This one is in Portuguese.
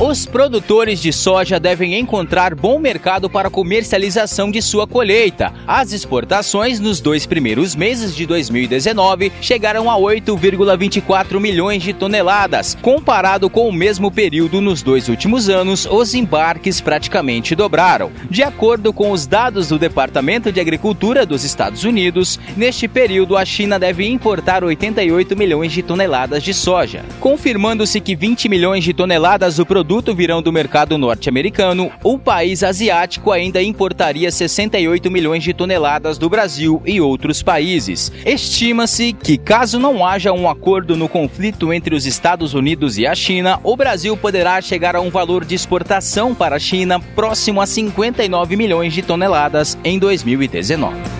Os produtores de soja devem encontrar bom mercado para comercialização de sua colheita. As exportações nos dois primeiros meses de 2019 chegaram a 8,24 milhões de toneladas. Comparado com o mesmo período nos dois últimos anos, os embarques praticamente dobraram. De acordo com os dados do Departamento de Agricultura dos Estados Unidos, neste período a China deve importar 88 milhões de toneladas de soja, confirmando-se que 20 milhões de toneladas do produto produto virão do mercado norte-americano, o país asiático ainda importaria 68 milhões de toneladas do Brasil e outros países. Estima-se que, caso não haja um acordo no conflito entre os Estados Unidos e a China, o Brasil poderá chegar a um valor de exportação para a China próximo a 59 milhões de toneladas em 2019.